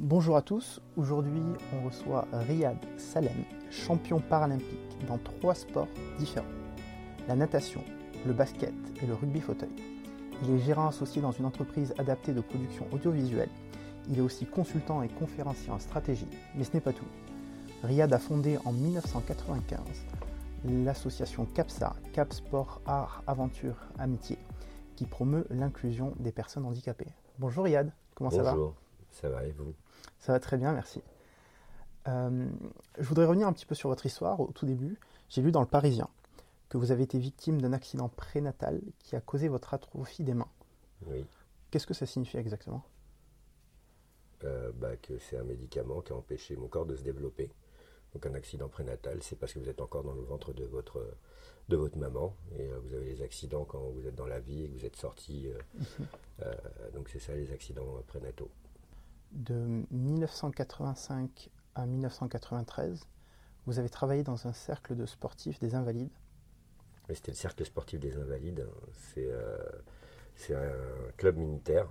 Bonjour à tous, aujourd'hui on reçoit Riyad Salem, champion paralympique dans trois sports différents. La natation, le basket et le rugby fauteuil. Il est gérant associé dans une entreprise adaptée de production audiovisuelle. Il est aussi consultant et conférencier en stratégie, mais ce n'est pas tout. Riyad a fondé en 1995 l'association CAPSA, Cap Sport Art Aventure Amitié, qui promeut l'inclusion des personnes handicapées. Bonjour Riyad, comment ça va? Bonjour, ça va et vous? Ça va très bien, merci. Euh, je voudrais revenir un petit peu sur votre histoire au tout début. J'ai lu dans le Parisien que vous avez été victime d'un accident prénatal qui a causé votre atrophie des mains. Oui, Qu'est-ce que ça signifie exactement? Euh, bah, que c'est un médicament qui a empêché mon corps de se développer. Donc un accident prénatal, c'est parce que vous êtes encore dans le ventre de votre, de votre maman et euh, vous avez les accidents quand vous êtes dans la vie et que vous êtes sorti. euh, euh, donc c'est ça les accidents prénataux. De 1985 à 1993, vous avez travaillé dans un cercle de sportifs des invalides. C'était le cercle sportif des invalides. C'est euh, c'est un club militaire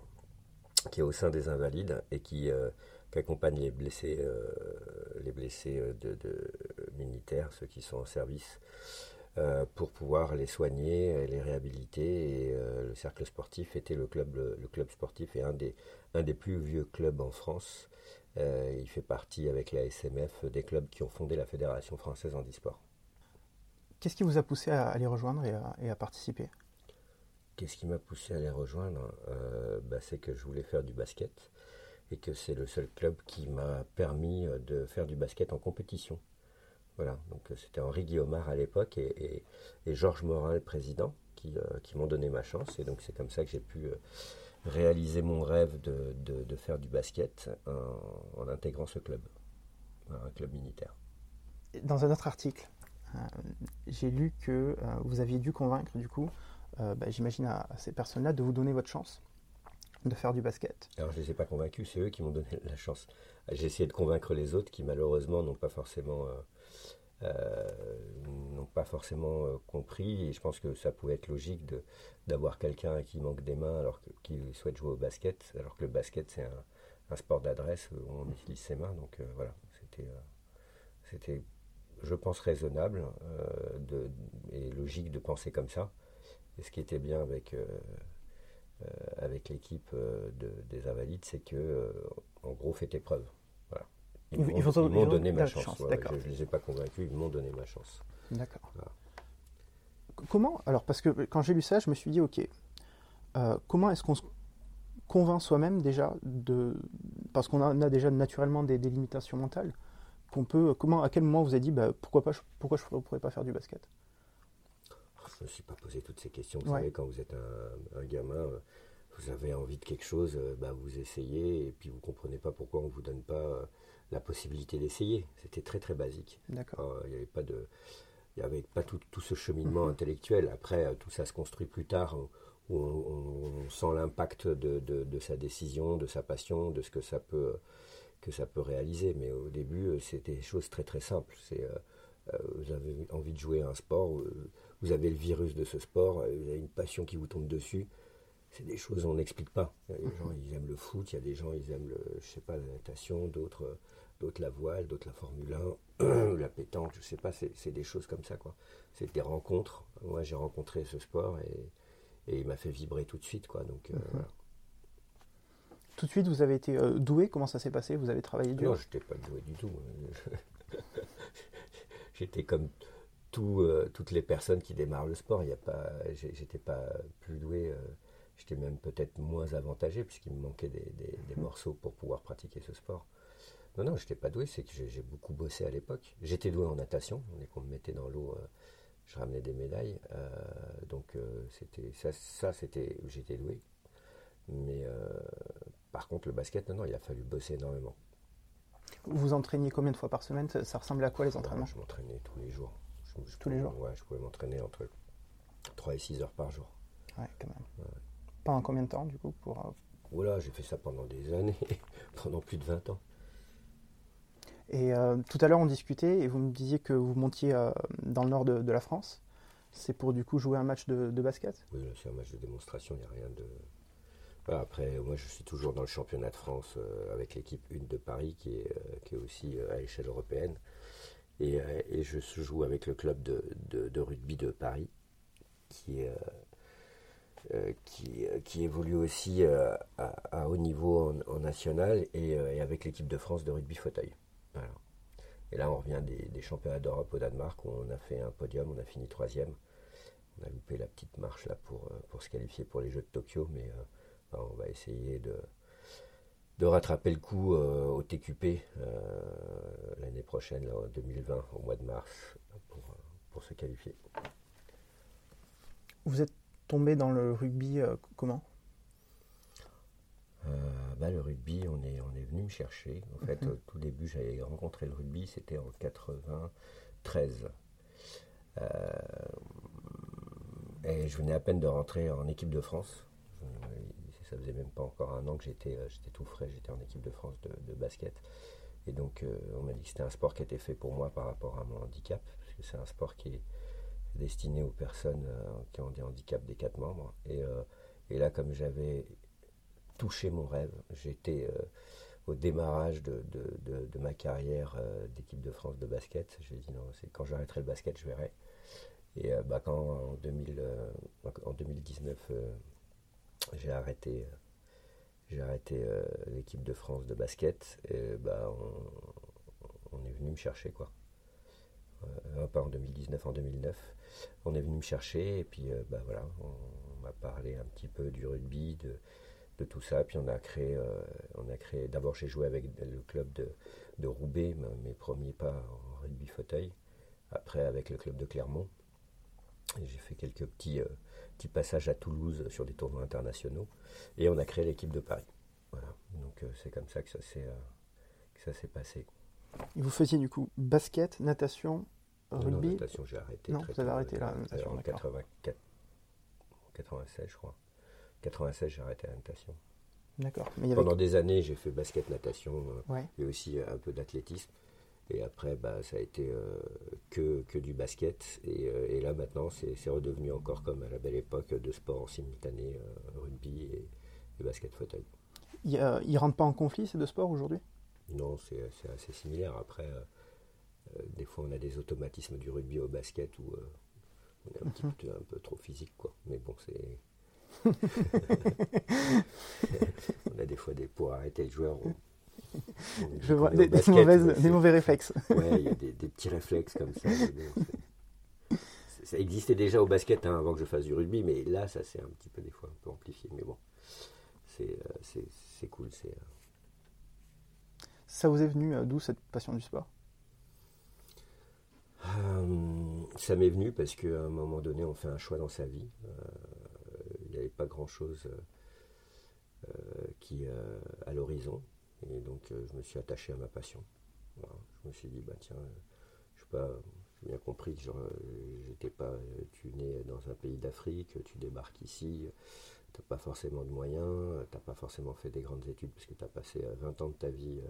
qui est au sein des invalides et qui, euh, accompagne les blessés, euh, les blessés de militaires, ceux qui sont en service, euh, pour pouvoir les soigner et les réhabiliter. Et euh, le cercle sportif était le club, le, le club sportif est un des, un des plus vieux clubs en France. Euh, il fait partie avec la SMF des clubs qui ont fondé la Fédération française handisport. Qu'est-ce qui vous a poussé à, à les rejoindre et à, et à participer? Qu'est-ce qui m'a poussé à les rejoindre? Euh, bah, C'est que je voulais faire du basket et que c'est le seul club qui m'a permis euh, de faire du basket en compétition. Voilà, donc euh, c'était Henri Guillaumard à l'époque et, et- et Georges Morin, le président, qui, euh, qui m'ont donné ma chance. Et donc c'est comme ça que j'ai pu euh, réaliser mon rêve de, de- de faire du basket en, en intégrant ce club, un club militaire. Dans un autre article, euh, j'ai lu que vous aviez dû convaincre, du coup, bah, j'imagine à, à ces personnes-là, de vous donner votre chance de faire du basket. Alors je ne les ai pas convaincus, c'est eux qui m'ont donné la chance. J'ai essayé de convaincre les autres qui malheureusement n'ont pas forcément, n'ont pas forcément euh, compris. Et je pense que ça pouvait être logique d'avoir quelqu'un qui manque des mains alors que, qui souhaite jouer au basket, alors que le basket c'est un, sport d'adresse où on utilise ses mains. Donc euh, voilà, c'était, euh, c'était, je pense, raisonnable euh, et logique de penser comme ça. Et ce qui était bien avec euh, euh, avec l'équipe euh, de- des Invalides, c'est que, euh, en gros, fait épreuve. Ils Ils- m'ont ils donné ma chance. chance, voilà. d'accord. je ne les ai pas convaincus, ils m'ont donné ma chance. D'accord. Voilà. Comment Alors, parce que quand j'ai lu ça, je me suis dit, ok, euh, comment est-ce qu'on se convainc soi-même déjà de. Parce qu'on a, a déjà naturellement des, des limitations mentales, qu'on peut. Comment, à quel moment vous avez dit, bah, pourquoi pas, je- pourquoi je ne pourrais pas faire du basket? Je ne me suis pas posé toutes ces questions. Vous Ouais. savez, quand vous êtes un, un gamin, euh, vous avez envie de quelque chose, euh, bah, vous essayez, et puis vous ne comprenez pas pourquoi on ne vous donne pas euh, la possibilité d'essayer. C'était très très basique. D'accord. Il n'y avait pas de, il y avait pas tout, tout ce cheminement intellectuel. Après, euh, tout ça se construit plus tard, où où on, on sent l'impact de, de- de sa décision, de sa passion, de ce que ça peut, que ça peut réaliser. Mais au début, c'était des choses très très simples. C'est, euh, vous avez envie de jouer à un sport, vous avez le virus de ce sport, vous avez une passion qui vous tombe dessus. C'est des choses on n'explique pas. Il y a des gens, ils aiment le foot, il y a des gens, ils aiment, le, je sais pas, la natation, d'autres, d'autres la voile, d'autres la Formule 1, la pétanque, je sais pas, c'est, c'est des choses comme ça, quoi. C'est des rencontres. Moi, j'ai rencontré ce sport et, et il m'a fait vibrer tout de suite, quoi. Donc, euh, voilà. Tout de suite, vous avez été euh, doué? Comment ça s'est passé? Vous avez travaillé dur? Non, je n'étais pas doué du tout. J'étais comme tout, euh, toutes les personnes qui démarrent le sport. Il y a pas, j'étais pas plus doué. J'étais même peut-être moins avantagé puisqu'il me manquait des, des- des morceaux pour pouvoir pratiquer ce sport. Non, non, j'étais pas doué. C'est que j'ai beaucoup bossé à l'époque. J'étais doué en natation. Dès qu'on me mettait dans l'eau, euh, je ramenais des médailles. Euh, donc euh, c'était ça, ça c'était j'étais doué. Mais euh, par contre, le basket, non, non, il a fallu bosser énormément. Vous vous entraîniez combien de fois par semaine? Ça, ressemblait à quoi les entraînements? Je m'entraînais tous les jours. Je- je Tous les jours? Ouais, je pouvais m'entraîner entre 3 et 6 heures par jour. Ouais, quand même. Pendant combien de temps, du coup pour, euh, Voilà, j'ai fait ça pendant des années, pendant plus de 20 ans. Et euh, tout à l'heure, on discutait et vous me disiez que vous montiez euh, dans le nord de, de la France. C'est pour du coup jouer un match de, de basket? Oui, c'est un match de démonstration, il n'y a rien de. après, moi, je suis toujours dans le championnat de France avec l'équipe 1 de Paris, qui est, qui est aussi à l'échelle européenne. Et, je joue avec le club de, rugby de Paris, qui, qui, qui, évolue aussi à, haut niveau en, national et, avec l'équipe de France de rugby fauteuil. Et là, on revient des, championnats d'Europe au Danemark où on a fait un podium, on a fini troisième. On a loupé la petite marche là pour, euh, se qualifier pour les Jeux de Tokyo, mais euh, on va essayer de, rattraper le coup euh, au TQP l'année prochaine, en 2020, au mois de mars, pour, pour, se qualifier. Vous êtes tombé dans le rugby comment? Bah, le rugby, on est, on est venu me chercher. En fait, mhm. au tout début, j'avais rencontré le rugby, c'était en 93. Euh, et je venais à peine de rentrer en équipe de France. Ça faisait même pas encore un an que j'étais, euh, j'étais tout frais, j'étais en équipe de France de, basket. Et donc, euh, on m'a dit que c'était un sport qui était fait pour moi par rapport à mon handicap, parce que c'est un sport qui est destiné aux personnes qui ont des handicaps des quatre membres. Et, et là, comme j'avais touché mon rêve. J'étais euh, au démarrage de, ma carrière euh, d'équipe de France de basket. J'ai dit non, c'est quand j'arrêterai le basket, je verrai. Et euh, bah, quand en, 2000, en 2019, j'ai arrêté, arrêté l'équipe de France de basket, et bah, on, est venu me chercher quoi. Pas en 2019, en 2009. On est venu me chercher et puis bah, voilà, on m'a parlé un petit peu du rugby, de, tout ça. Puis on a créé, euh, on a créé. D'abord, j'ai joué avec le club de, Roubaix, mes premiers pas en rugby fauteuil. Après, avec le club de Clermont. J'ai fait quelques petits, euh, petits passages à Toulouse sur des tournois internationaux. Et on a créé l'équipe de Paris. Voilà. Donc euh, c'est comme ça que ça s'est ça s'est passé. Et vous faisiez du coup basket, natation, rugby non, natation, j'ai arrêté. Non, vous avez arrêté la natation. En 84, 96, je crois. 96, j'ai arrêté la natation. D'accord. Pendant des années, j'ai fait basket, natation euh, et aussi euh, un peu d'athlétisme. Et après, bah, ça a été euh, que, que, du basket. Et, là, maintenant, c'est redevenu encore comme à la belle époque de sport en simultané, rugby et, basket fauteuil. Il ne rentrent pas en conflit ces deux sports aujourd'hui? Non, c'est assez similaire. Après, des fois, on a des automatismes du rugby au basket où on est un, petit mhm. peu, un peu trop physique. Quoi. Mais bon, c'est on a des fois des pour arrêter le joueur. Je vois des, mauvais réflexes. Ouais, il y a des, petits réflexes comme ça. ça existait déjà au basket hein, avant que je fasse du rugby, mais là, ça c'est un petit peu des fois un peu amplifié. Mais bon, c'est euh, cool. C'est. Euh. Ça vous est venu euh, d'où cette passion du sport? Ça m'est venu parce qu'à un moment donné, on fait un choix dans sa vie il n'y avait pas grand-chose euh, euh, qui euh, à l'horizon. Et donc je me suis attaché à ma passion. Je me suis dit, bah tiens, je sais pas, bien compris que j'étais pas, tu nais dans un pays d'Afrique, tu débarques ici, tu n'as pas forcément de moyens, tu n'as pas forcément fait des grandes études parce que tu as passé 20 ans de ta vie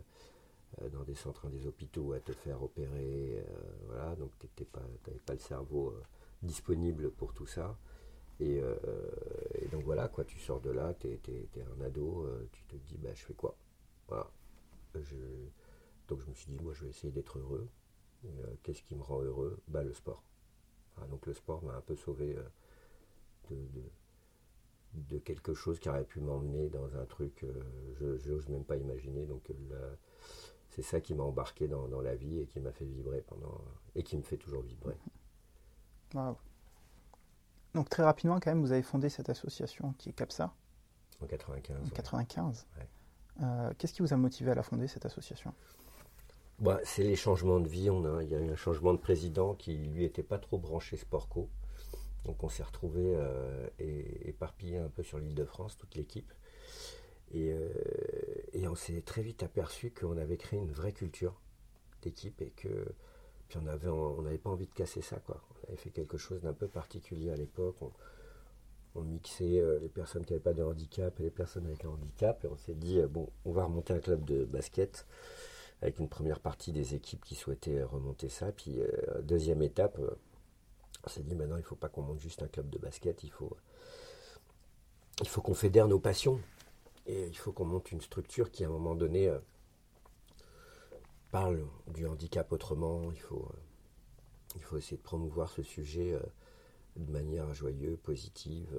dans des centres, des hôpitaux à te faire opérer, voilà, donc tu n'avais pas, le cerveau disponible pour tout ça. Euh, et, donc voilà, quoi, tu sors de là, tu es, un ado, euh, tu te dis, bah, je fais quoi? Voilà. Donc je me suis dit, moi, je vais essayer d'être heureux. Euh, qu'est-ce qui me rend heureux? Bah, Le sport. donc le sport m'a un peu sauvé de, de, quelque chose qui aurait pu m'emmener dans un truc, je n'ose même pas imaginer. Donc c'est ça qui m'a embarqué dans, dans, la vie et qui m'a fait vibrer pendant et qui me fait toujours vibrer. Wow. Donc très rapidement, quand même, vous avez fondé cette association qui est CAPSA. En 95. En 95. Euh, qu'est-ce qui vous a motivé à la fonder, cette association? Bah, C'est les changements de vie. On a, il y a eu un changement de président qui, lui, n'était pas trop branché sport-co. Donc on s'est retrouvé euh, éparpillé un peu sur l'île de France, toute l'équipe. Et, euh, et, on s'est très vite aperçu qu'on avait créé une vraie culture d'équipe et que puis on on n'avait pas envie de casser ça quoi on avait fait quelque chose d'un peu particulier à l'époque. On, mixait euh, les personnes qui n'avaient pas de handicap et les personnes avec un handicap. Et on s'est dit, euh, bon, on va remonter un club de basket avec une première partie des équipes qui souhaitaient remonter ça. Puis, deuxième étape, on s'est dit, maintenant, il ne faut pas qu'on monte juste un club de basket, il faut, il faut qu'on fédère nos passions. Et il faut qu'on monte une structure qui, à un moment donné, parle du handicap autrement. Il faut, il faut essayer de promouvoir ce sujet de manière joyeuse, positive.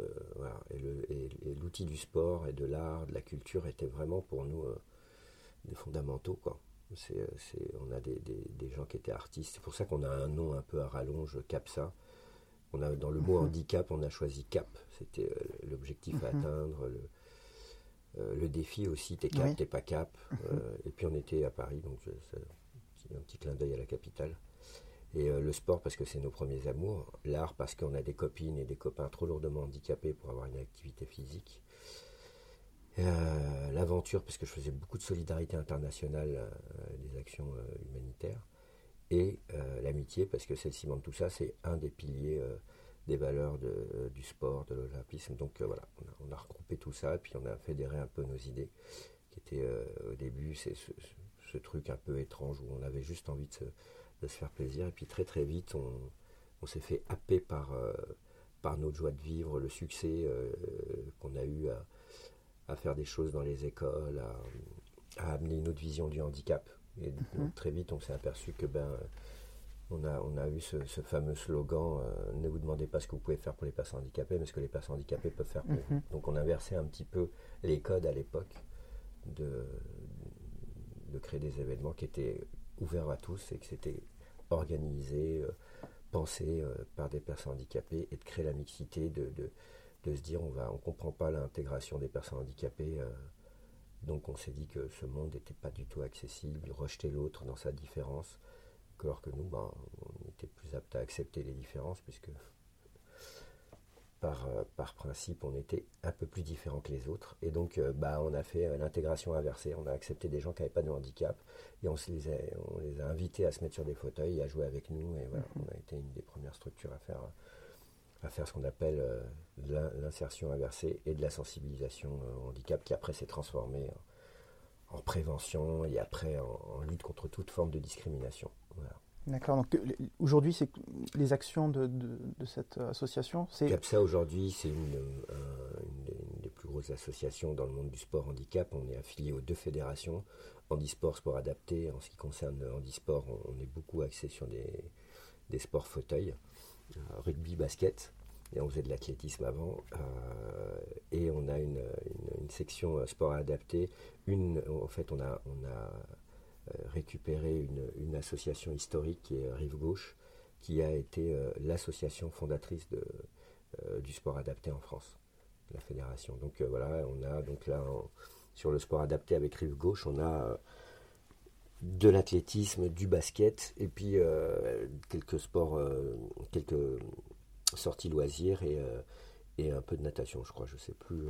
Et l'outil du sport et de l'art, de la culture était vraiment pour nous des fondamentaux. Quoi. on a des, gens qui étaient artistes. C'est pour ça qu'on a un nom un peu à rallonge, CAPSA. On a, dans le mot mhm. handicap, on a choisi CAP. C'était euh, l'objectif à mhm. atteindre. Le, euh, le, défi aussi, t'es cap, t'es pas cap. Euh, et puis on était à Paris, donc c'est un petit clin d'œil à la capitale. Et le sport parce que c'est nos premiers amours. L'art parce qu'on a des copines et des copains trop lourdement handicapés pour avoir une activité physique. Euh, l'aventure, parce que je faisais beaucoup de solidarité internationale, euh, des actions euh, humanitaires, et l'amitié, parce que c'est le ciment de tout ça, c'est un des piliers des valeurs du sport, de l'olympisme. Donc voilà, on a, regroupé tout ça, et puis on a fédéré un peu nos idées, qui étaient au début, c'est ce, truc un peu étrange où on avait juste envie de se, faire plaisir, et puis très très vite, on, s'est fait happer par, par notre joie de vivre, le succès qu'on a eu à à faire des choses dans les écoles, à, amener une autre vision du handicap. Et mhm. très vite, on s'est aperçu que ben, on a, on a eu ce, fameux slogan euh, Ne vous demandez pas ce que vous pouvez faire pour les personnes handicapées, mais ce que les personnes handicapées peuvent faire pour vous. Mhm. Donc on a inversé un petit peu les codes à l'époque de, de créer des événements qui étaient ouverts à tous et que c'était organisé, euh, pensé euh, par des personnes handicapées et de créer la mixité de de se dire on va on comprend pas l'intégration des personnes handicapées euh, donc on s'est dit que ce monde n'était pas du tout accessible rejeter l'autre dans sa différence alors que nous ben, on était plus apte à accepter les différences puisque par, euh, par principe on était un peu plus différents que les autres et donc euh, bah, on a fait l'intégration inversée on a accepté des gens qui n'avaient pas de handicap et on, les a, on les a invités à se mettre sur des fauteuils et à jouer avec nous et voilà, mm-hmm. on a été une des premières structures à faire à faire ce qu'on appelle euh, l'insertion inversée et de la sensibilisation au handicap qui après s'est transformé en, prévention et après en, lutte contre toute forme de discrimination. D'accord. Donc aujourd'hui, c'est les actions de, cette association. C'est CAPSA aujourd'hui, c'est une, des plus grosses associations dans le monde du sport handicap. On est affilié aux deux fédérations, handisport, sport adapté. En ce qui concerne le handisport, on, est beaucoup axé sur des, des sports fauteuils. Euh, rugby, basket. Et on faisait de l'athlétisme avant. Euh, et on a une, section euh, sport adapté. Une, en fait, on a, on a récupéré une, association historique qui est Rive Gauche, qui a été l'association fondatrice de, du sport adapté en France, la fédération. Donc voilà, on a donc là sur le sport adapté avec Rive Gauche, on a de l'athlétisme, du basket, et puis euh, quelques sports, euh, quelques sorties loisirs et, euh, un peu de natation, je crois. Je sais plus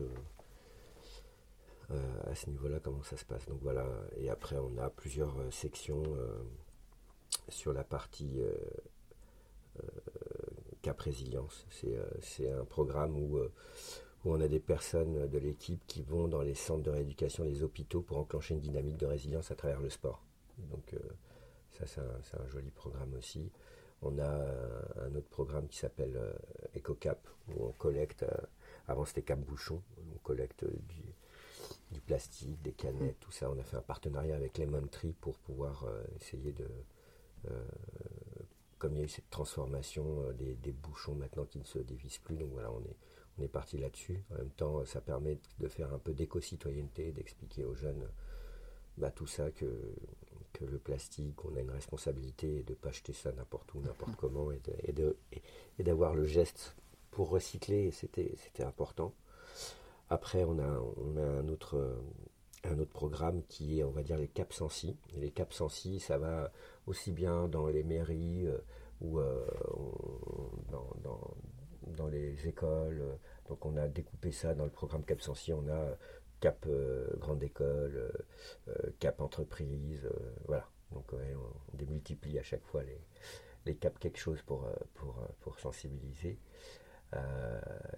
à ce niveau-là comment ça se passe. Donc voilà, et après on a plusieurs sections sur la partie Cap Résilience. C'est un programme où on a des personnes de l'équipe qui vont dans les centres de rééducation, les hôpitaux, pour enclencher une dynamique de résilience à travers le sport. Donc euh, ça, c'est un, joli programme aussi. On a un, autre programme qui s'appelle euh, EcoCap, où on collecte, euh, avant c'était Cap Bouchon, on collecte du, plastique, des canettes, tout ça. On a fait un partenariat avec Lemon Tree pour pouvoir essayer de... comme il y a eu cette transformation des, bouchons maintenant qui ne se dévisent plus, donc voilà, on est, on est parti là-dessus. En même temps, ça permet de faire un peu d'éco-citoyenneté, d'expliquer aux jeunes bah, tout ça, que que le plastique, on a une responsabilité de ne pas jeter ça n'importe où, n'importe comment, et, d'avoir le geste pour recycler, c'était important. Après, on a, un, autre, un autre programme qui est, on va dire, les Cap Sensi. les Cap Sensi, ça va aussi bien dans les mairies euh, ou euh, dans, dans, les écoles. Donc, on a découpé ça dans le programme Cap Sensi. On a cap euh, grande école, euh, euh, cap entreprise, voilà. Donc on, démultiplie à chaque fois les, les caps quelque chose pour, pour, pour sensibiliser.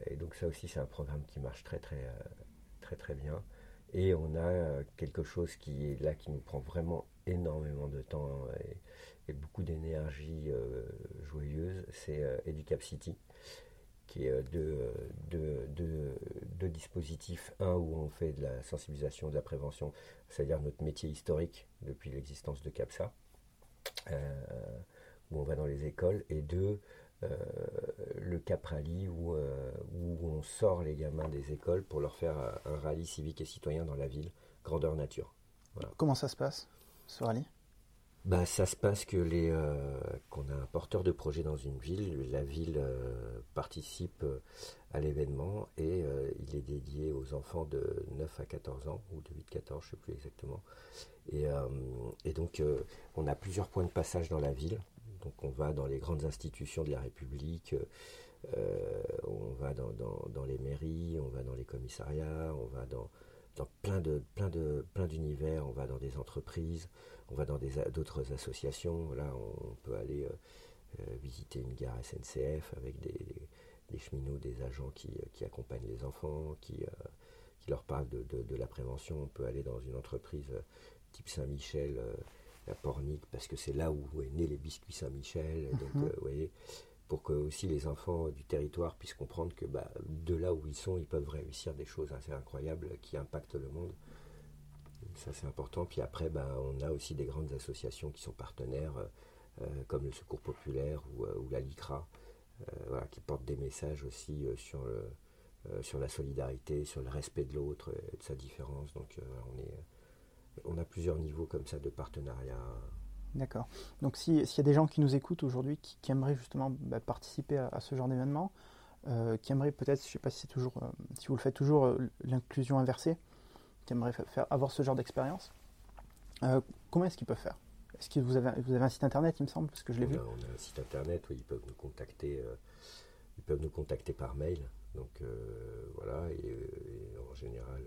Et donc ça aussi c'est un programme qui marche très très très très bien. Et on a quelque chose qui est là qui nous prend vraiment énormément de temps et, beaucoup d'énergie joyeuse, c'est Educap City qui est deux, dispositifs. Un où on fait de la sensibilisation, de la prévention, c'est-à-dire notre métier historique depuis l'existence de CAPSA, où on va dans les écoles, et deux, le Cap Rally où, où, on sort les gamins des écoles pour leur faire un rallye civique et citoyen dans la ville, grandeur nature. Comment ça se passe, ce rallye? Bah, ça se passe que les euh, qu'on a un porteur de projet dans une ville, la ville euh, participe euh, à l'événement et il est dédié aux enfants de 9 à 14 ans ou de 8 à 14, je ne sais plus exactement. Et, et donc on a plusieurs points de passage dans la ville. Donc on va dans les grandes institutions de la République, on va dans, les mairies, on va dans les commissariats, on va dans, plein de plein de plein d'univers, on va dans des entreprises on va dans d'autres associations. Là, on peut aller euh, euh, visiter une gare SNCF avec des, cheminots, des agents qui, accompagnent les enfants, euh, qui leur parlent de, la prévention. On peut aller dans une entreprise type Saint-Michel, la Pornic, parce que c'est là où est né les biscuits Saint-Michel. Donc, mhm. vous voyez, pour que aussi les enfants du territoire puissent comprendre que bah, de là où ils sont, ils peuvent réussir des choses assez incroyables qui impactent le monde. Ça, c'est important. Puis après, ben, on a aussi des grandes associations qui sont partenaires, euh, euh, comme le Secours Populaire ou, euh, la LICRA, qui portent des messages aussi sur, sur la solidarité, sur le respect de l'autre et de sa différence. Donc, on, est, on a plusieurs niveaux comme ça de partenariat. D'accord. Donc, s'il y a des gens qui nous écoutent aujourd'hui qui, aimeraient justement bah, participer à, ce genre d'événement, qui aimeraient peut-être, je ne sais pas si, c'est toujours, si vous le faites toujours, l'inclusion inversée, qui aimeraient faire, avoir ce genre d'expérience, euh, comment est-ce qu'ils peuvent faire? Est-ce que vous avez, vous avez un site internet, il me semble, parce que je l'ai vu On a un site internet où ils peuvent nous contacter, euh, ils peuvent nous contacter par mail. Donc euh, voilà, et, en général,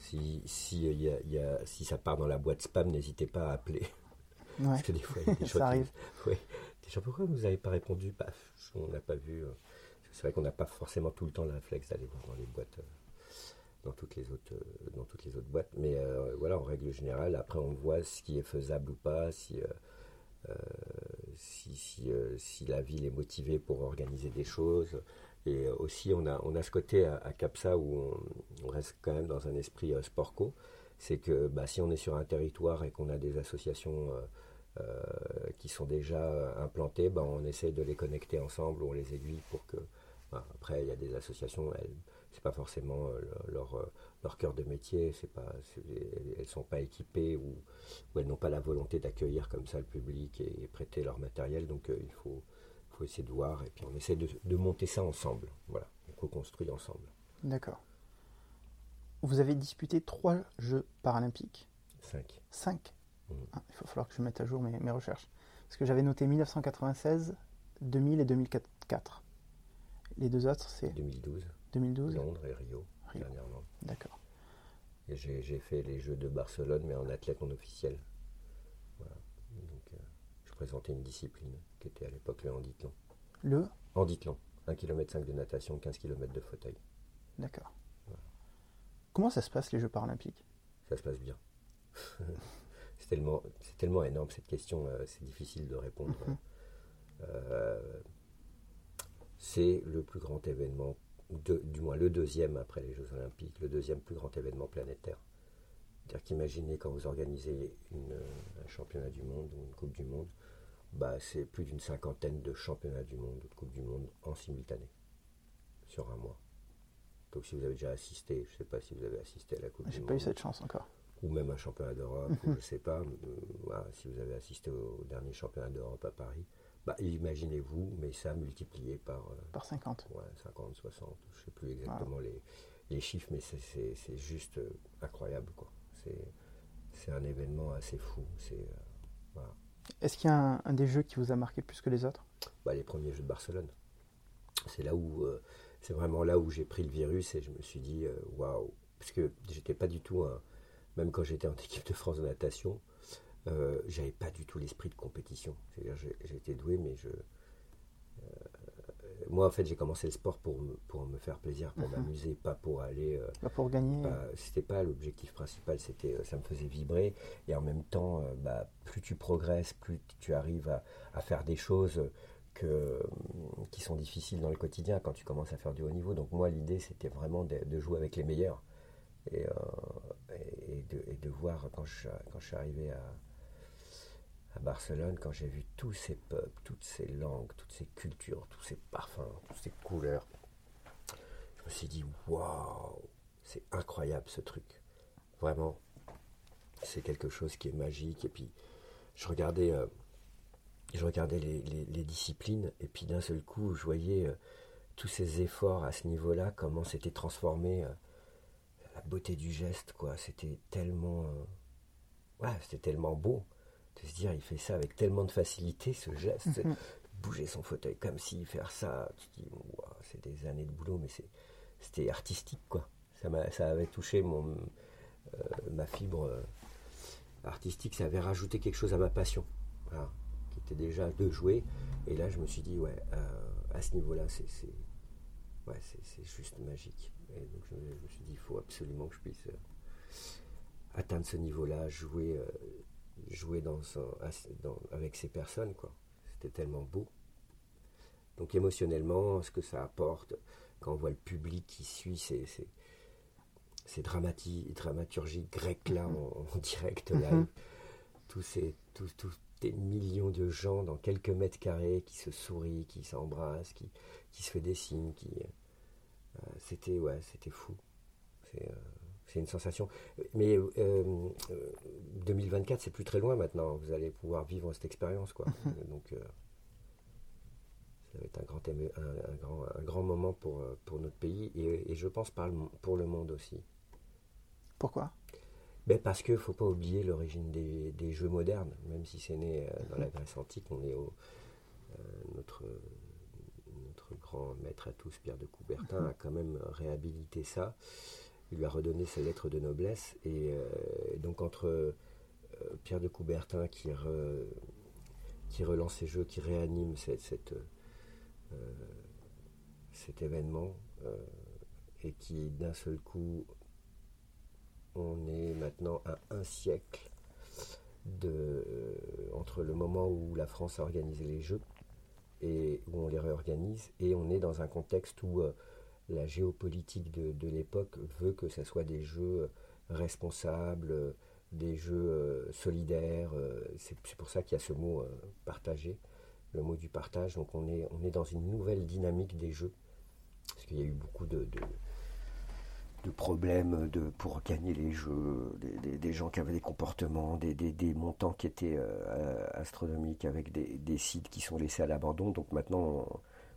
si, si, y a, si ça part dans la boîte spam, n'hésitez pas à appeler. Parce que des fois, il y a des choses. ça arrive. Déjà, pourquoi vous n'avez pas répondu? On n'a pas vu. C'est vrai qu'on n'a pas forcément tout le temps le réflexe d'aller voir dans les boîtes dans toutes les autres, euh, dans toutes les autres boîtes. Mais euh, voilà, en règle générale, après on voit ce qui est faisable ou pas, si, euh, si, si, si, la ville est motivée pour organiser des choses. Et aussi, on a, on a ce côté à, CAPSA où on, reste quand même dans un esprit sport-co. C'est que bah, si on est sur un territoire et qu'on a des associations qui sont déjà implantées, bah, on essaie de les connecter ensemble, on les aiguille pour que. Bah, après, il y a des associations, elles c'est pas forcément euh, leur, euh, leur cœur de métier, c'est pas, elles sont pas équipées ou, elles n'ont pas la volonté d'accueillir comme ça le public et, prêter leur matériel. Donc euh, il faut, faut essayer de voir et puis on essaie de, de monter ça ensemble. Voilà, on co-construit ensemble. D'accord. Vous avez disputé trois Jeux paralympiques Cinq. Cinq mmh. ah, Il va falloir que je mette à jour mes, mes recherches. Parce que j'avais noté 1996, 2000 et 2004. Les deux autres, c'est 2012. 2012 Londres et Rio, dernièrement. D'accord. Et j'ai fait les Jeux de Barcelone, mais en athlète non officiel. Une discipline qui était à l'époque le handithlon. Le Handithlon. 1 km 5 de natation, 15 km de fauteuil. D'accord. Comment ça se passe les Jeux paralympiques? Ça se passe bien. c'est tellement, tellement énorme cette question, euh, c'est difficile de répondre. Mhm. Euh, c'est le plus grand événement du moins le deuxième après les Jeux Olympiques, le deuxième plus grand événement planétaire. C'est-à-dire qu'imaginez quand vous organisez un championnat du monde ou une Coupe du Monde, bah, c'est plus d'une cinquantaine de championnats du monde ou de Coupe du Monde en simultané sur un mois. Donc si vous avez déjà assisté, je ne sais pas si vous avez assisté à la Coupe du Monde. J'ai pas eu cette chance encore. Ou même un championnat d'Europe, je ne sais pas. Euh, si vous avez assisté au dernier championnat d'Europe à Paris, bah, imaginez-vous, mais ça multiplié par... Euh, par 50. Ouais, 50, 60, je ne sais plus exactement les, les, chiffres, mais c'est juste euh, incroyable. quoi. C'est un événement assez fou. C'est euh, Est-ce qu'il y a un, des jeux qui vous a marqué plus que les autres? Bah, Les premiers jeux de Barcelone. C'est là où... c'est vraiment là où j'ai pris le virus et je me suis dit, waouh, parce que j'étais pas du tout un... Même quand j'étais en équipe de France de natation, euh, j'avais pas du tout l'esprit de compétition. C'est-à-dire, j'étais doué, mais je. Euh, moi, en fait, j'ai commencé le sport pour me, pour me faire plaisir, pour mhm. m'amuser, pas pour aller. Euh, pas pour gagner. c'était pas l'objectif principal, c'était, ça me faisait vibrer. Et en même temps, bah, plus tu progresses, plus tu arrives à, à faire des choses que, qui sont difficiles dans le quotidien quand tu commences à faire du haut niveau. Donc moi, l'idée, c'était vraiment de, jouer avec les meilleurs. Et, et, de, et, de, voir quand je, quand je suis arrivé à, à Barcelone, quand j'ai vu tous ces peuples, toutes ces langues, toutes ces cultures, tous ces parfums, toutes ces couleurs, je me suis dit, waouh, c'est incroyable ce truc. Vraiment, c'est quelque chose qui est magique. Et puis, je regardais, euh, les, disciplines, et puis d'un seul coup, je voyais euh, tous ces efforts à ce niveau-là, comment c'était transformé, euh, la beauté du geste, quoi. C'était tellement, ouais, c'était tellement beau de se dire, il fait ça avec tellement de facilité, ce geste, mhm. bouger son fauteuil comme si faire ça, tu dis, c'est des années de boulot, mais c'était artistique, quoi. Ça, ça avait touché mon, ma fibre artistique, ça avait rajouté quelque chose à ma passion, qui était déjà de jouer. Et là, je me suis dit, ouais, euh, à ce niveau-là, c'est ouais, juste magique. Et donc, je, me suis dit, il faut absolument que je puisse euh, atteindre ce niveau-là, jouer, euh, jouer dans, avec ces personnes, quoi. C'était tellement beau. Donc, émotionnellement, ce que ça apporte, quand on voit le public qui suit, c'est ces dramaturgies grecques là en, direct live. Mhm. tous ces tous, tous des millions de gens dans quelques mètres carrés qui se sourient, qui s'embrassent, qui, qui se fait des signes, qui euh, c'était ouais, c'était fou. C'est euh, une sensation. Mais 2024, euh, c'est plus très loin maintenant. Vous allez pouvoir vivre cette expérience, quoi. Mhm. Donc, ça va être un grand, un, grand, un grand moment pour, pour notre pays et, et je pense pour le monde aussi. Pourquoi? Ben Parce qu'il ne faut pas oublier l'origine des, jeux modernes, même si c'est né euh, dans la Grèce antique, on est au, euh, notre, notre grand maître à tous, Pierre de Coubertin, a quand même réhabilité ça. Il lui a redonné ses lettres de noblesse. Et euh, donc entre Pierre de Coubertin qui, qui relance ces jeux, qui réanime cette, cet événement, et qui d'un seul coup on est maintenant à un siècle de, euh, entre le moment où la France a organisé les Jeux et où on les réorganise, et on est dans un contexte où euh, la géopolitique de, l'époque veut que ce soit des jeux responsables, des jeux euh, solidaires. c'est pour ça qu'il y a ce mot partagé, le mot du partage. Donc on est, dans une nouvelle dynamique des jeux, parce qu'il y a eu beaucoup de problèmes pour gagner les jeux, des, gens qui avaient des comportements, des, montants qui étaient euh, astronomiques avec des, sites qui sont laissés à l'abandon. Donc maintenant,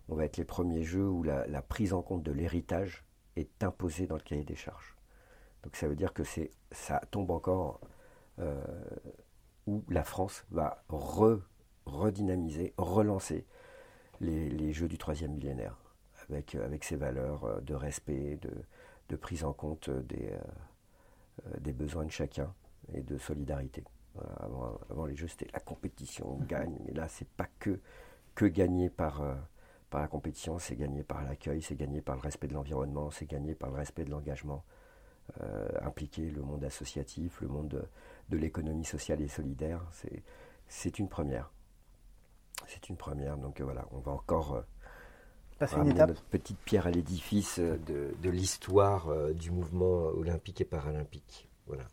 on, va être les premiers jeux où la, prise en compte de l'héritage est imposée dans le cahier des charges. Donc ça veut dire que c'est ça tombe encore euh, où la France va redynamiser, relancer les, les, jeux du troisième millénaire avec, avec ses valeurs euh, de respect, de, de prise en compte des, euh, des besoins de chacun et de solidarité. avant, les jeux, c'était la compétition, on mhm. gagne, mais là, c'est pas que, que gagner par, par la compétition, c'est gagné par l'accueil, c'est gagné par le respect de l'environnement, c'est gagné par le respect de l'engagement, impliquer le monde associatif, le monde de, de l'économie sociale et solidaire, c'est une première. C'est une première, donc voilà, on va encore une petite pierre à l'édifice de, l'histoire euh, du mouvement olympique et paralympique. Voilà.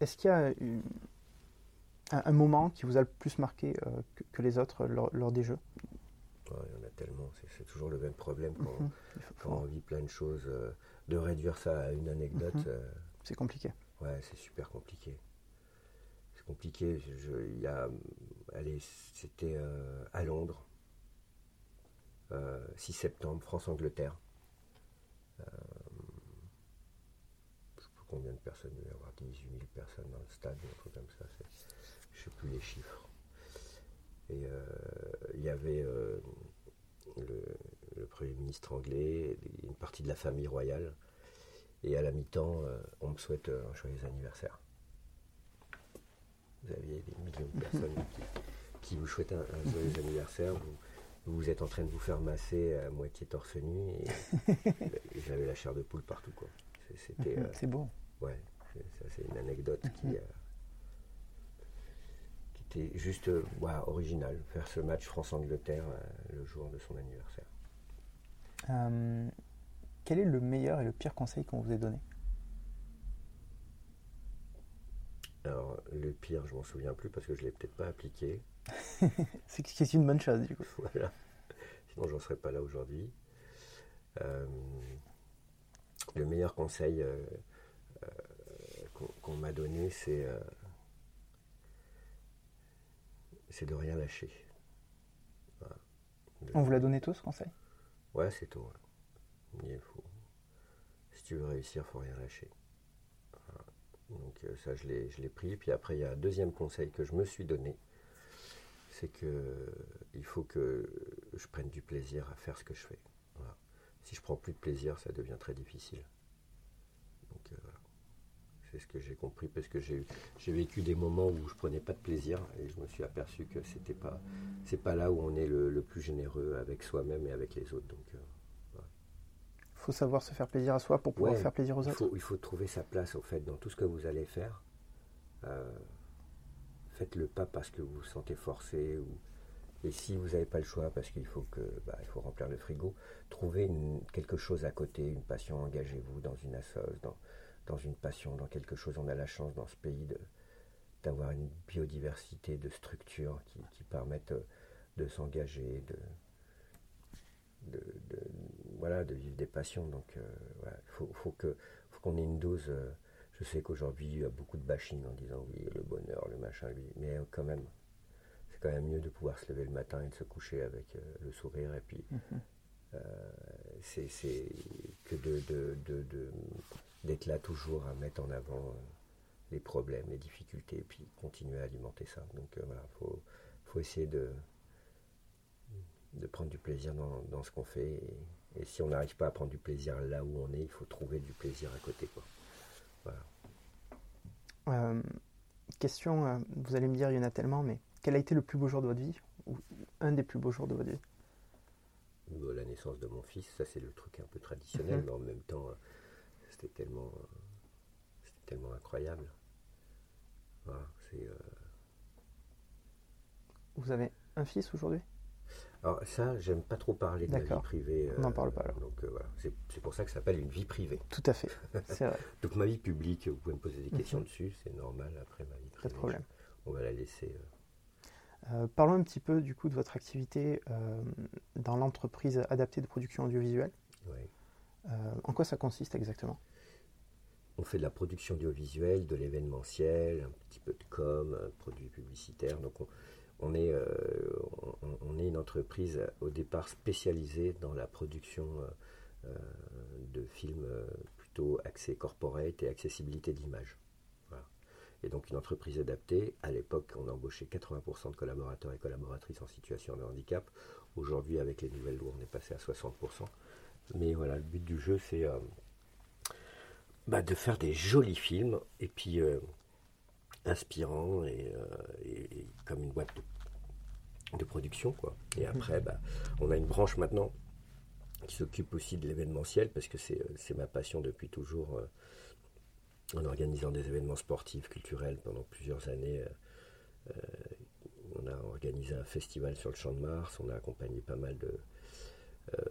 Est-ce qu'il y a un, moment qui vous a le plus marqué euh, que, les autres lors, des Jeux? Il y en a tellement, c'est toujours le même problème quand, mhm. on vit plein de choses. Euh, de réduire ça à une anecdote. Mhm. c'est compliqué. Ouais, c'est super compliqué. C'est compliqué. il y a, allez, c'était à Londres 6 euh, septembre, France-Angleterre. Euh, je sais plus combien de personnes, il y avoir 18 000 personnes dans le stade, un truc comme ça, je ne sais plus les chiffres. Et euh, il y avait le, Premier ministre anglais, une partie de la famille royale, et à la mi-temps, on me souhaite un joyeux anniversaire. Vous aviez des millions de personnes qui, vous souhaitent un, joyeux anniversaire vous êtes en train de vous faire masser à moitié torse nu et, j'avais la chair de poule partout quoi. C'était. c'est euh, beau. Ouais, ça c'est une anecdote qui. C'était juste original, faire ce match France-Angleterre le jour de son anniversaire. quel est le meilleur et le pire conseil qu'on vous ait donné? Alors, le pire, je m'en souviens plus parce que je ne l'ai peut-être pas appliqué. c'est une bonne chose, du coup. voilà. Sinon, j'en serais pas là aujourd'hui. Euh, le meilleur conseil euh, euh, qu'on m'a donné, c'est c'est de rien lâcher. On vous l'a donné tous, ce conseil? Ouais, c'est. Il faut, si tu veux réussir, faut rien lâcher. Donc euh, ça, je l'ai pris. Puis après, il y a un deuxième conseil que je me suis donné. C'est que euh, il faut que je prenne du plaisir à faire ce que je fais. Si je prends plus de plaisir, ça devient très difficile. Euh, C'est ce que j'ai compris parce que j'ai vécu des moments où je prenais pas de plaisir et je me suis aperçu que c'était pas c'est pas là où on est le, plus généreux avec soi-même et avec les autres. Donc il faut savoir se faire plaisir à soi pour pouvoir faire plaisir aux autres. il faut trouver sa place au fait dans tout ce que vous allez faire. Euh, faites-le pas parce que vous vous sentez forcé ou et si vous n'avez pas le choix parce qu'il faut que bah, il faut remplir le frigo, trouvez quelque chose à côté, une passion, engagez-vous dans une assoce, dans, dans une passion, dans quelque chose. On a la chance dans ce pays d'avoir une biodiversité de structures qui, qui permettent de s'engager, de, de, voilà, de vivre des passions. Donc, il euh, faut, faut qu'on ait une dose. Euh, je sais qu'aujourd'hui, il y a beaucoup de bashing en disant oui, le bonheur, le machin, lui. Mais euh, quand même, c'est quand même mieux de pouvoir se lever le matin et de se coucher avec le sourire. Et puis, mhm. c'est que de, d'être là toujours à mettre en avant les problèmes, les difficultés, et puis continuer à alimenter ça. Donc voilà, il faut, faut essayer de, de prendre du plaisir dans, ce qu'on fait. Et, si on n'arrive pas à prendre du plaisir là où on est, il faut trouver du plaisir à côté. Quoi. Euh, question, euh, vous allez me dire, il y en a tellement, mais quel a été le plus beau jour de votre vie Ou un des plus beaux jours de votre vie? La naissance de mon fils, ça c'est le truc un peu traditionnel, mhm. mais en même temps, euh, c'était tellement, tellement incroyable. vous avez un fils aujourd'hui? Alors ça, j'aime pas trop parler de ma vie privée. On n'en parle pas alors. Donc euh, voilà, c'est pour ça que ça s'appelle une vie privée. Tout à fait, c'est vrai. donc ma vie publique, vous pouvez me poser des questions mhm. dessus, c'est normal. Après ma vie privée, pas de problème. on va la laisser. Euh. Euh, parlons un petit peu du coup de votre activité dans l'entreprise adaptée de production audiovisuelle. Oui. En quoi ça consiste exactement? On fait de la production audiovisuelle, de l'événementiel, un petit peu de com, produits publicitaires. Donc on, on est, euh, on, est une entreprise au départ spécialisée dans la production euh, euh, de films plutôt axés corporate et accessibilité d'image. Et donc une entreprise adaptée. À l'époque, on a embauché 80% de collaborateurs et collaboratrices en situation de handicap. Aujourd'hui, avec les nouvelles lois, on est passé à 60%. Mais voilà, le but du jeu, c'est bah, de faire des jolis films et puis inspirant et, comme une boîte de de production. Quoi. Et mhm. après, bah, on a une branche maintenant qui s'occupe aussi de l'événementiel, parce que c'est euh, ma passion depuis toujours, euh, en organisant des événements sportifs, culturels pendant plusieurs années. Euh, on a organisé un festival sur le Champ de Mars, on a accompagné pas mal de,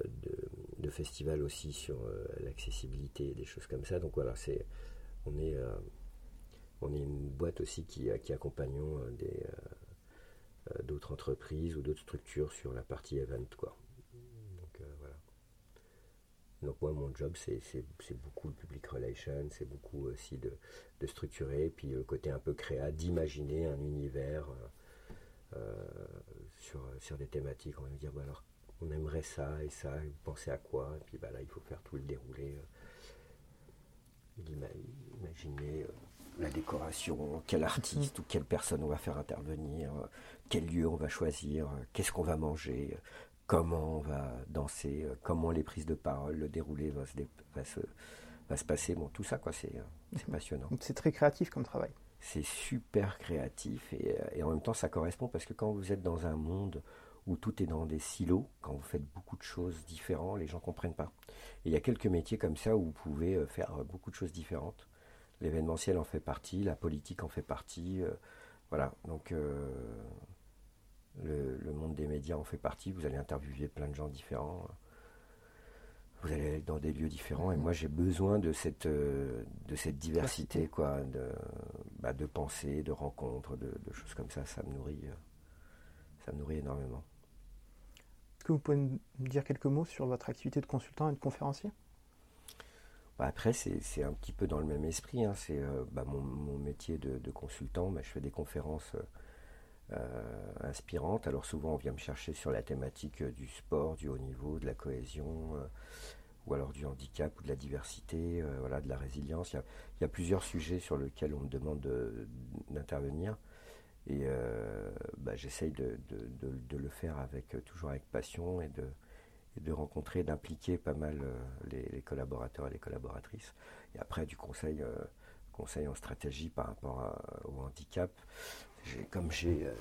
de, festivals aussi sur l'accessibilité et des choses comme ça. Donc voilà, c'est on est, on est une boîte aussi qui, qui accompagnons des euh, d'autres entreprises ou d'autres structures sur la partie event. Quoi. Donc, euh, voilà. Donc moi, mon job, c'est beaucoup le public relation, c'est beaucoup aussi de, de, structurer, puis le côté un peu créa, d'imaginer un univers euh, sur, sur des thématiques. On va dire, bah alors, on aimerait ça et ça, vous pensez à quoi Et puis bah, là, il faut faire tout le déroulé. imaginer la décoration, quel artiste ou quelle personne on va faire intervenir, quel lieu on va choisir, qu'est-ce qu'on va manger, comment on va danser, comment les prises de parole, le déroulé va se, va se, passer. Bon, tout ça, quoi, c'est passionnant. C'est très créatif comme travail. C'est super créatif et, et, en même temps, ça correspond parce que quand vous êtes dans un monde où tout est dans des silos, quand vous faites beaucoup de choses différentes, les gens ne comprennent pas. Et il y a quelques métiers comme ça où vous pouvez euh, faire beaucoup de choses différentes. L'événementiel en fait partie, la politique en fait partie. Euh, voilà, donc le, monde des médias en fait partie. Vous allez interviewer plein de gens différents. Vous allez aller dans des lieux différents. Et moi, j'ai besoin de cette, de cette diversité, quoi, de, bah, de pensées, de rencontres, de, choses comme ça. Ça me nourrit, ça me nourrit énormément. Est-ce que vous pouvez me dire quelques mots sur votre activité de consultant et de conférencier? Bah, après, c'est un petit peu dans le même esprit. Hein. C'est euh, bah, mon, métier de, consultant. Bah, je fais des conférences euh, euh, inspirantes. Alors souvent, on vient me chercher sur la thématique du sport, du haut niveau, de la cohésion, ou alors du handicap ou de la diversité, voilà, de la résilience. Il y, a, plusieurs sujets sur lesquels on me demande d'intervenir. Et j'essaye de, de, le faire avec toujours avec passion et de, de rencontrer, d'impliquer pas mal euh, les, collaborateurs et les collaboratrices. Et après, du conseil, euh, conseil en stratégie par rapport au handicap. Comme j'ai. Euh,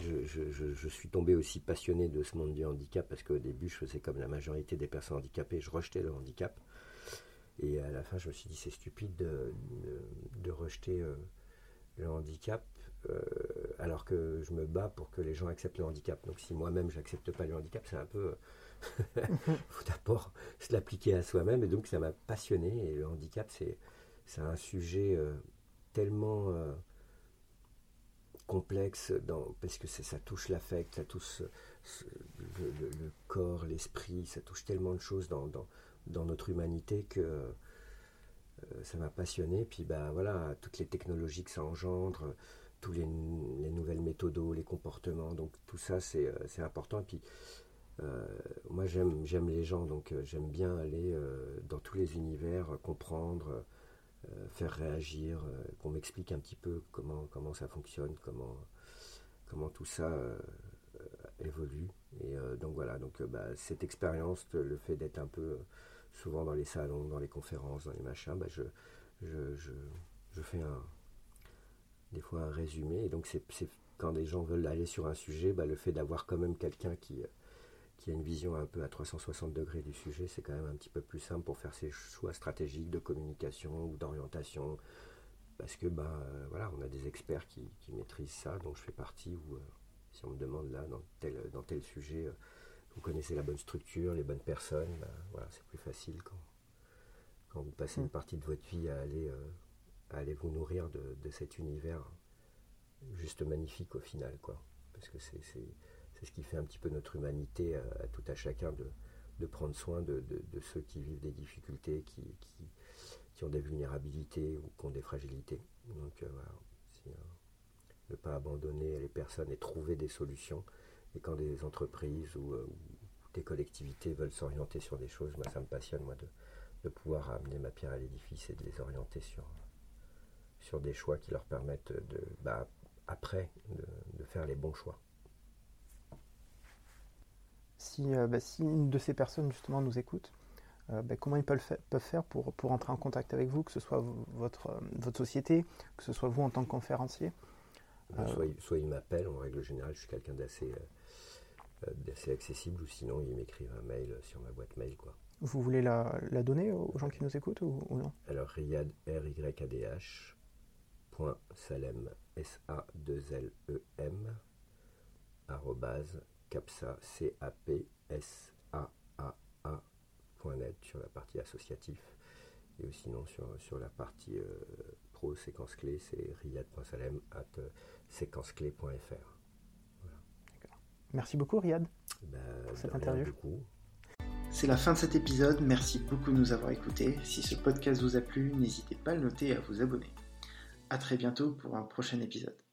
je, suis tombé aussi passionné de ce monde du handicap parce qu'au début, je faisais comme la majorité des personnes handicapées, je rejetais le handicap. Et à la fin, je me suis dit, c'est stupide de, rejeter le handicap alors que je me bats pour que les gens acceptent le handicap. Donc si moi-même, j'accepte pas le handicap, c'est un peu il faut d'abord se l'appliquer à soi-même. Et donc, ça m'a passionné. Et le handicap, c'est, un sujet euh, tellement euh, complexe parce que ça touche l'affect, ça touche le, corps, l'esprit, ça touche tellement de choses dans, notre humanité que euh, ça m'a passionné. Puis, bah, voilà, toutes les technologies que ça engendre. Tous les, les nouvelles méthodes, les comportements, donc tout ça c'est, c'est important. Et puis euh, moi j'aime les gens. Donc euh, j'aime bien aller euh, dans tous les univers comprendre faire réagir qu'on m'explique un petit peu comment comment ça fonctionne comment comment tout ça évolue. Et donc voilà. Donc bah, cette expérience le fait d'être un peu souvent dans les salons dans les conférences dans les machins bah, je, je, je, fais un des fois un résumé et donc c'est quand des gens veulent aller sur un sujet bah, le fait d'avoir quand même quelqu'un qui qui a une vision un peu à 360 degrés du sujet, c'est quand même un petit peu plus simple pour faire ses choix stratégiques de communication ou d'orientation. Parce que ben, voilà, on a des experts qui, maîtrisent ça, dont je fais partie, ou euh, si on me demande là, dans tel, dans tel sujet, euh, vous connaissez la bonne structure, les bonnes personnes, ben, voilà, c'est plus facile quand, quand vous passez une mm. partie de votre vie à aller, à aller vous nourrir de, de, cet univers juste magnifique au final. Quoi? Parce que c'est ce qui fait un petit peu notre humanité à, tout à chacun de, prendre soin de, ceux qui vivent des difficultés, qui, qui, ont des vulnérabilités ou qui ont des fragilités. Donc euh, voilà, euh, ne pas abandonner les personnes et trouver des solutions. Et quand des entreprises ou, euh, des collectivités veulent s'orienter sur des choses, moi ça me passionne moi de, pouvoir amener ma pierre à l'édifice et de les orienter sur, sur des choix qui leur permettent de, bah, après de faire les bons choix. Euh, bah, si, une de ces personnes justement nous écoute, euh, bah, comment ils peuvent, faire pour, pour entrer en contact avec vous, que ce soit votre, euh, votre société, que ce soit vous en tant que conférencier? Soit, ils m'appellent, en règle générale, je suis quelqu'un d'assez d'assez accessible, ou sinon ils m'écrivent un mail sur ma boîte mail. Quoi. Vous voulez la, donner aux gens qui nous écoutent ou, non? Alors Riyad, r y a d h point salem s a 2 l e m capsa, c a p s a a a.net sur la partie associatif. Et sinon sur, sur la partie euh, pro séquence clé, c'est riyad.salem at euh, séquenceclé.fr. Merci beaucoup Riyad ben, pour cette interview. C'est la fin de cet épisode, merci beaucoup de nous avoir écoutés. Si ce podcast vous a plu, n'hésitez pas à le noter et à vous abonner. A très bientôt pour un prochain épisode.